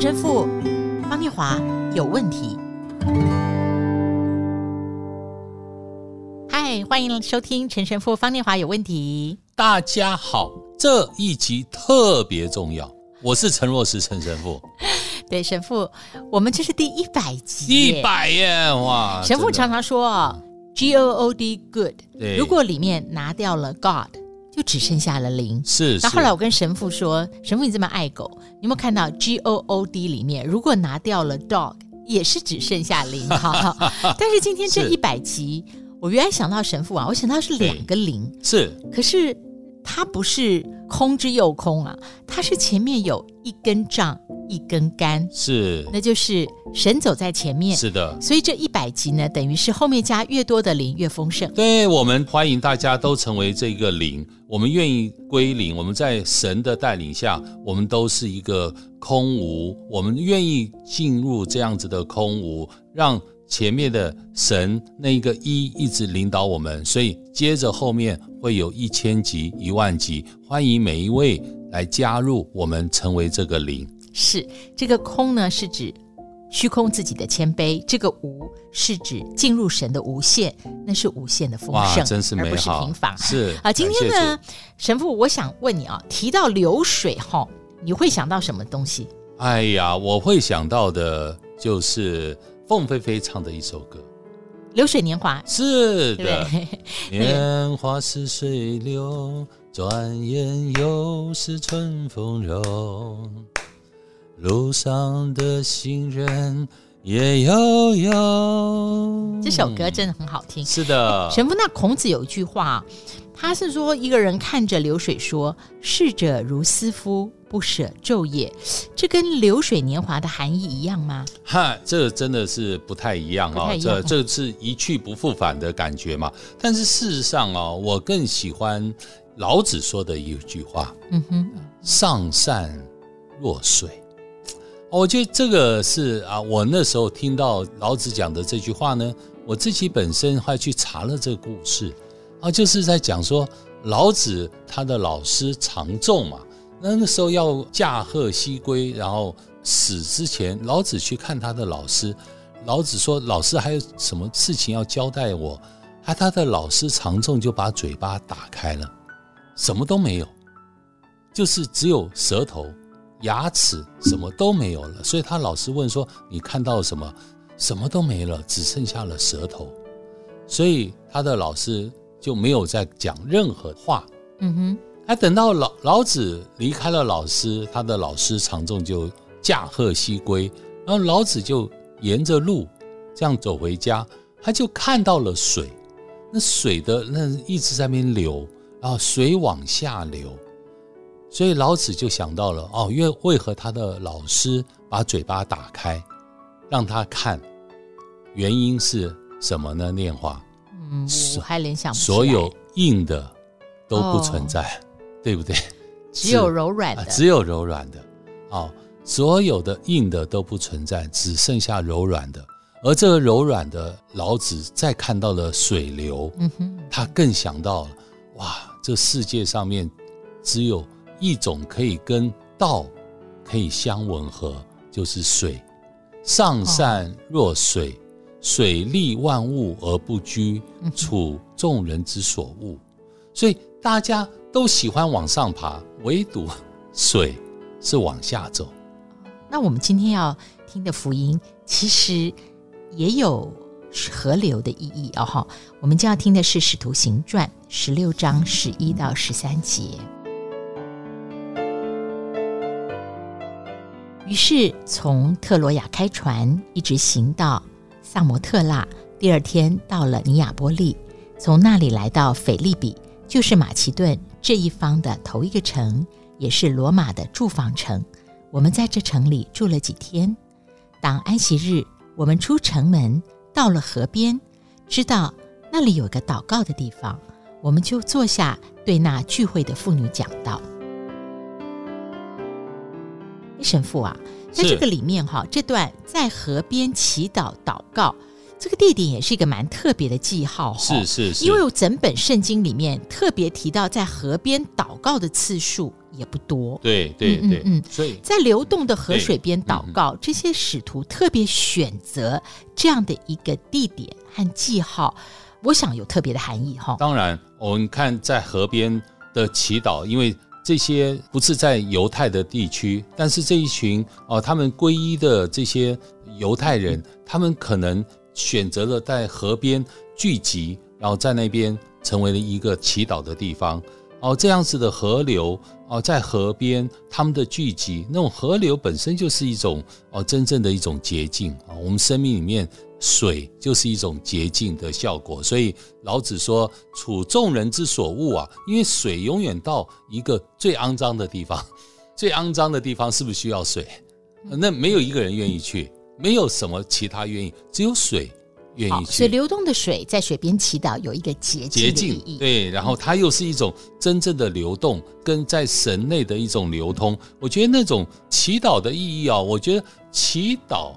陈神父方念华有问题。嗨，欢迎收听陈神父方念华有问题。大家好，这一集特别重要。我是陈若思陈神父。对，神父，我们这是第一百集，一百耶！哇，神父常常说 G O O D good，如果里面拿掉了 God，就只剩下了零。是。然后后来我跟神父说，神父你这么爱狗，你有没有看到 G O O D 里面如果拿掉了 dog，也是只剩下零？哈，但是今天这一百集，我原来想到神父啊，我想到是两个零，是，可是他不是空之又空啊，它是前面有一根杖。一根杆是，那就是神走在前面，是的。所以这一百集呢，等于是后面加越多的零越丰盛。对，我们欢迎大家都成为这个零，我们愿意归零。我们在神的带领下，我们都是一个空无。我们愿意进入这样子的空无，让前面的神那一个一一直领导我们。所以接着后面会有一千集、一万集，欢迎每一位来加入我们，成为这个零。是这个空呢，是指虚空自己的谦卑；这个无是指进入神的无限，那是无限的丰盛，真是美好，而不是平凡。是啊，今天呢，神父，我想问你啊，提到流水哈，你会想到什么东西？哎呀，我会想到的就是凤飞飞唱的一首歌《流水年华》。是的，年华似水流，转眼又是春风柔。路上的行人也悠悠。这首歌真的很好听。是的，神父，那孔子有一句话，他是说一个人看着流水说：“逝者如斯夫，不舍昼夜。”这跟流水年华的含义一样吗？哈，这真的是不太一样啊、哦！这这是一去不复返的感觉嘛。但是事实上啊、哦，我更喜欢老子说的一句话：“嗯哼，上善若水。”我觉得这个是啊，我那时候听到老子讲的这句话呢，我自己本身还去查了这个故事，啊，就是在讲说老子他的老师常仲嘛，那那时候要驾鹤西归，然后死之前，老子去看他的老师，老子说：“老师还有什么事情要交代我？”他他的老师常仲就把嘴巴打开了，什么都没有，就是只有舌头。牙齿什么都没有了，所以他老师问说：“你看到什么？什么都没了，只剩下了舌头。”所以他的老师就没有再讲任何话。嗯哼，还等到老老子离开了老师，他的老师常仲就驾鹤西归，然后老子就沿着路这样走回家，他就看到了水，那水的那一直在那边流，然后水往下流。所以老子就想到了哦，因为为何他的老师把嘴巴打开，让他看，原因是什么呢？念华，嗯，我还联想不所有硬的都不存在，哦、对不对？只有柔软的，只有柔软的，哦，所有的硬的都不存在，只剩下柔软的。而这个柔软的老子再看到了水流，嗯哼，他更想到了，哇，这世界上面只有。一种可以跟道可以相吻合，就是水。上善若水，哦、水利万物而不居，处众人之所恶。所以大家都喜欢往上爬，唯独水是往下走。那我们今天要听的福音，其实也有河流的意义哦。哈，我们将要听的是《使徒行传》十六章十一到十三节。于是从特罗亚开船，一直行到萨摩特纳。第二天到了尼亚波利，从那里来到腓利比，就是马其顿这一方的头一个城，也是罗马的驻防城。我们在这城里住了几天。当安息日，我们出城门，到了河边，知道那里有个祷告的地方，我们就坐下，对那聚会的妇女讲道。神父啊，在这个里面哈，这段在河边祈祷祷告，这个地点也是一个蛮特别的记号，是是是，因为有整本圣经里面特别提到在河边祷告的次数也不多，对对对，嗯，嗯，嗯，所以在流动的河水边祷告，这些使徒特别选择这样的一个地点和记号，我想有特别的含义哈。当然，我们看在河边的祈祷，因为这些不是在犹太的地区，但是这一群哦，他们皈依的这些犹太人，他们可能。选择了在河边聚集，然后在那边成为了一个祈祷的地方。哦，这样子的河流哦，在河边他们的聚集，那种河流本身就是一种哦，真正的一种洁净啊。我们生命里面水就是一种洁净的效果，所以老子说：“处众人之所恶啊。”因为水永远到一个最肮脏的地方，最肮脏的地方是不是需要水？那没有一个人愿意去。没有什么其他原因，只有水愿意去。所以流动的水在水边祈祷有一个洁净的意义。对，然后它又是一种真正的流动，跟在神内的一种流通。我觉得那种祈祷的意义啊，我觉得祈祷、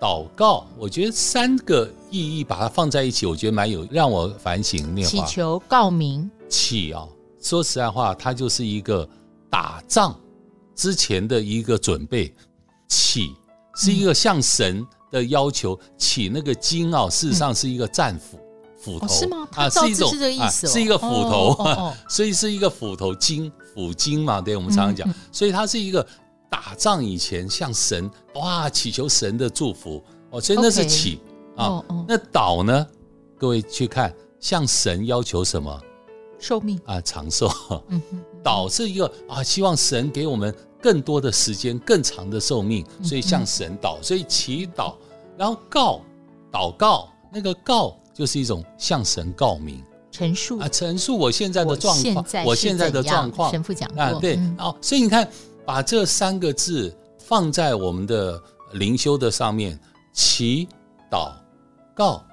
祷告，我觉得三个意义把它放在一起，我觉得蛮有让我反省念祈求、告明、祈啊。说实在话，它就是一个打仗之前的一个准备，祈。是一个向神的要求，起那个经啊，事实上是一个战斧，斧头、哦、是吗？啊，是一种是这个意思、是一个斧头，哦哦哦、所以是一个斧头经，斧经嘛，对，我们常常讲，嗯。嗯、所以它是一个打仗以前向神哇祈求神的祝福。哦，所以那是起啊，哦哦、那祷呢？各位去看，向神要求什么？寿命啊，长寿。嗯哼，祷是一个啊，希望神给我们。更多的时间，更长的寿命，所以向神祷，所以祈祷，然后告，祷告，那个告就是一种向神告明、陈述啊，陈述我现在的状况，我现在的状况。神父讲过啊，对，哦，所以你看，把这三个字放在我们的灵修的上面，祈祷告，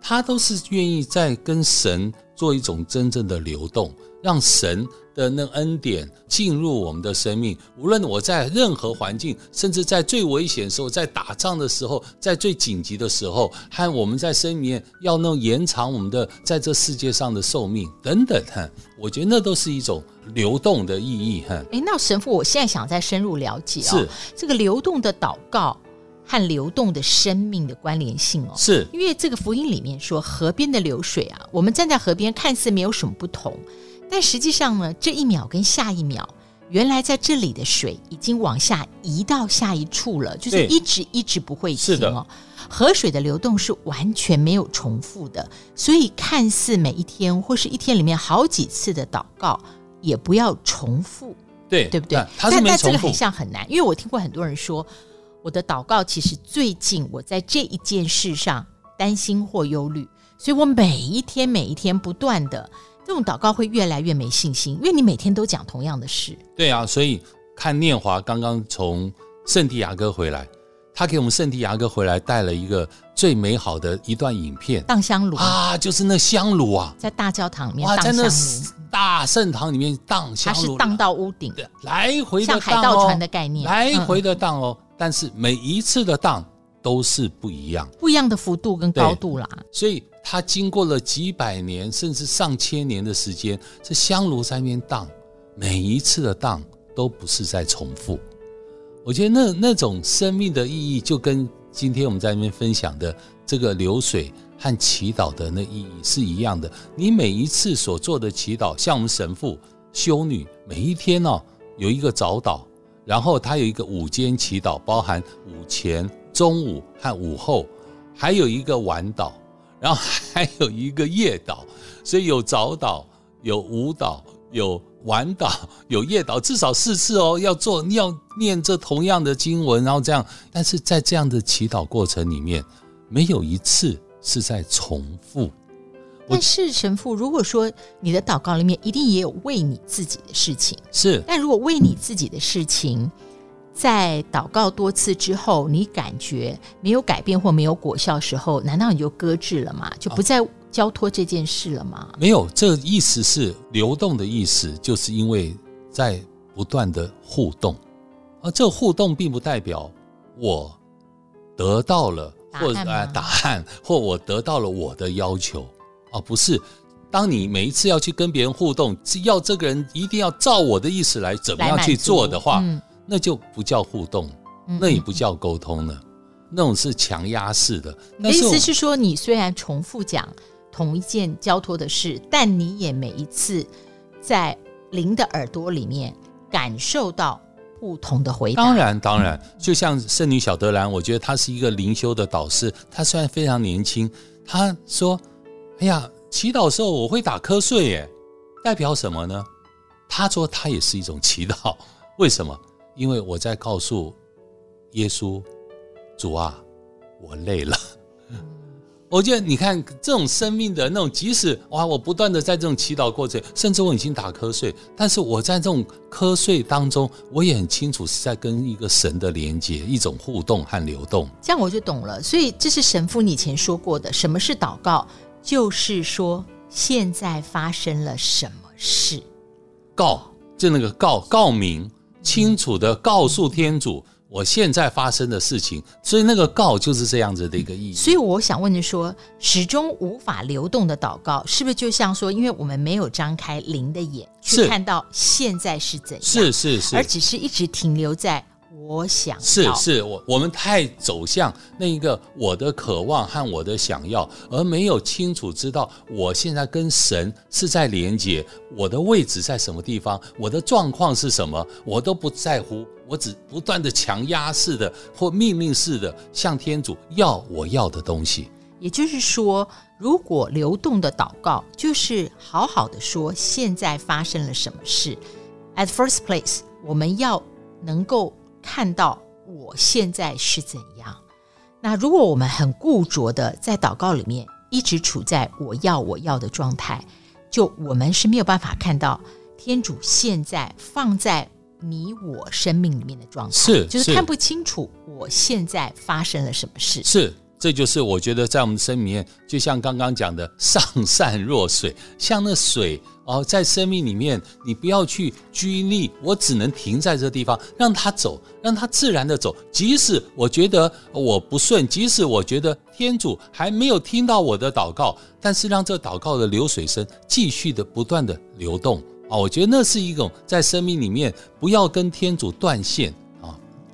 他都是愿意在跟神做一种真正的流动，让神。的那恩典进入我们的生命，无论我在任何环境，甚至在最危险的时候，在打仗的时候，在最紧急的时候，和我们在生命里面要能延长我们的在这世界上的寿命等等，哈，我觉得那都是一种流动的意义，哈。诶，那神父，我现在想再深入了解哦，是这个流动的祷告和流动的生命的关联性哦，是因为这个福音里面说河边的流水啊，我们站在河边看似没有什么不同。但实际上呢，这一秒跟下一秒，原来在这里的水已经往下移到下一处了，就是一直一直不会停哦。河水的流动是完全没有重复的，所以看似每一天或是一天里面好几次的祷告，也不要重复，对对不对？但但这个很像很难，因为我听过很多人说，我的祷告其实最近我在这一件事上担心或忧虑，所以我每一天每一天不断的。这种祷告会越来越没信心，因为你每天都讲同样的事。对啊，所以看念华刚刚从圣地亚哥回来，他给我们圣地亚哥回来带了一个最美好的一段影片，荡香炉啊，就是那香炉啊，在大教堂里面，哇，在那大圣堂里面荡香炉，它是荡到屋顶，来回的荡哦，像海盗船的概念，来回的荡哦，嗯、但是每一次的荡都是不一样，不一样的幅度跟高度啦，所以。它经过了几百年，甚至上千年的时间，这香炉在那边荡，每一次的荡都不是在重复。我觉得那那种生命的意义，就跟今天我们在那边分享的这个流水和祈祷的那意义是一样的。你每一次所做的祈祷，像我们神父、修女，每一天哦有一个早祷，然后它有一个午间祈祷，包含午前、中午和午后，还有一个晚祷。然后还有一个夜祷，所以有早祷、有午祷、有晚祷、有夜祷，至少四次哦。要做，要念这同样的经文，然后这样。但是在这样的祈祷过程里面，没有一次是在重复。但是神父，如果说你的祷告里面一定也有为你自己的事情，是。但如果为你自己的事情，在祷告多次之后，你感觉没有改变或没有果效时候，难道你就搁置了吗？就不再交托这件事了吗？没有，这个意思是流动的意思，就是因为在不断的互动，而这个互动并不代表我得到了或者呃答案，或我得到了我的要求，而不是当你每一次要去跟别人互动，要这个人一定要照我的意思来怎么样去做的话，嗯、那就不叫互动，那也不叫沟通了，那种是强压式的。你的意思是说，你虽然重复讲同一件交托的事，但你也每一次在灵的耳朵里面感受到。不同的回答，当然当然，就像圣女小德兰，我觉得她是一个灵修的导师。她虽然非常年轻，她说：“哎呀，祈祷时候我会打瞌睡，耶，代表什么呢？”他说：“他也是一种祈祷，为什么？因为我在告诉耶稣，主啊，我累了。”我觉得你看这种生命的那种，即使哇，我不断的在这种祈祷过程，甚至我已经打瞌睡，但是我在这种瞌睡当中，我也很清楚是在跟一个神的连接，一种互动和流动。这样我就懂了。所以这是神父你以前说过的，什么是祷告？就是说现在发生了什么事，告就那个告告明，清楚的告诉天主。我现在发生的事情，所以那个告就是这样子的一个意义。所以我想问你说，始终无法流动的祷告，是不是就像说，因为我们没有张开灵的眼去看到现在是怎样，是是是，而只是一直停留在。我想是是，我我们太走向那一个我的渴望和我的想要，而没有清楚知道我现在跟神是在连接，我的位置在什么地方，我的状况是什么，我都不在乎，我只不断的强压式的或命令式的向天主要我要的东西。也就是说，如果流动的祷告就是好好的说现在发生了什么事，at first place，我们要能够。看到我现在是怎样？那如果我们很固着的在祷告里面一直处在我要我要的状态，就我们是没有办法看到天主现在放在你我生命里面的状态，是就是看不清楚我现在发生了什么事。是，这就是我觉得在我们生命里面，就像刚刚讲的，上善若水，像那水。哦，在生命里面，你不要去拘泥，我只能停在这地方，让它走，让它自然的走。即使我觉得我不顺，即使我觉得天主还没有听到我的祷告，但是让这祷告的流水声继续的不断的流动啊！我觉得那是一种在生命里面不要跟天主断线。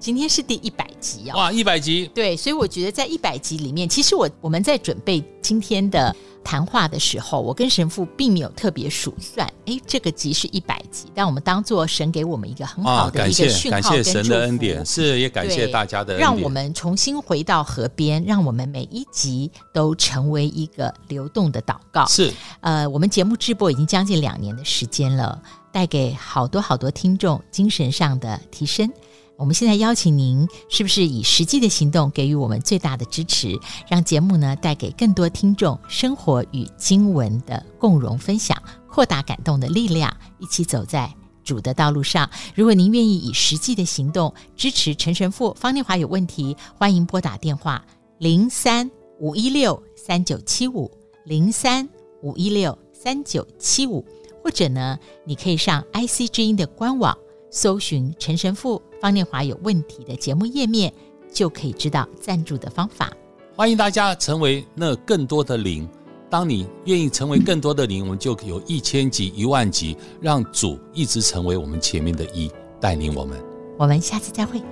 今天是第一百集啊！哇，一百集，对，所以我觉得在一百集里面，其实我我们在准备今天的。谈话的时候，我跟神父并没有特别数算，哎，这个集是一百集，但我们当做神给我们一个很好的一个讯号跟神的恩典，是也感谢大家的恩典，让我们重新回到河边，让我们每一集都成为一个流动的祷告。是，呃，我们节目直播已经将近两年的时间了，带给好多好多听众精神上的提升。我们现在邀请您，是不是以实际的行动给予我们最大的支持，让节目呢带给更多听众生活与经文的共融分享，扩大感动的力量，一起走在主的道路上。如果您愿意以实际的行动支持陈神父，方念华有问题，欢迎拨打电话零三五一六三九七五零三五一六三九七五，或者呢，你可以上 IC 之音的官网。搜寻陈神父方念华有问题的节目页面，就可以知道赞助的方法。欢迎大家成为那更多的零。当你愿意成为更多的零，我们就有一千集、一万集，让主一直成为我们前面的一，带领我们。我们下次再会。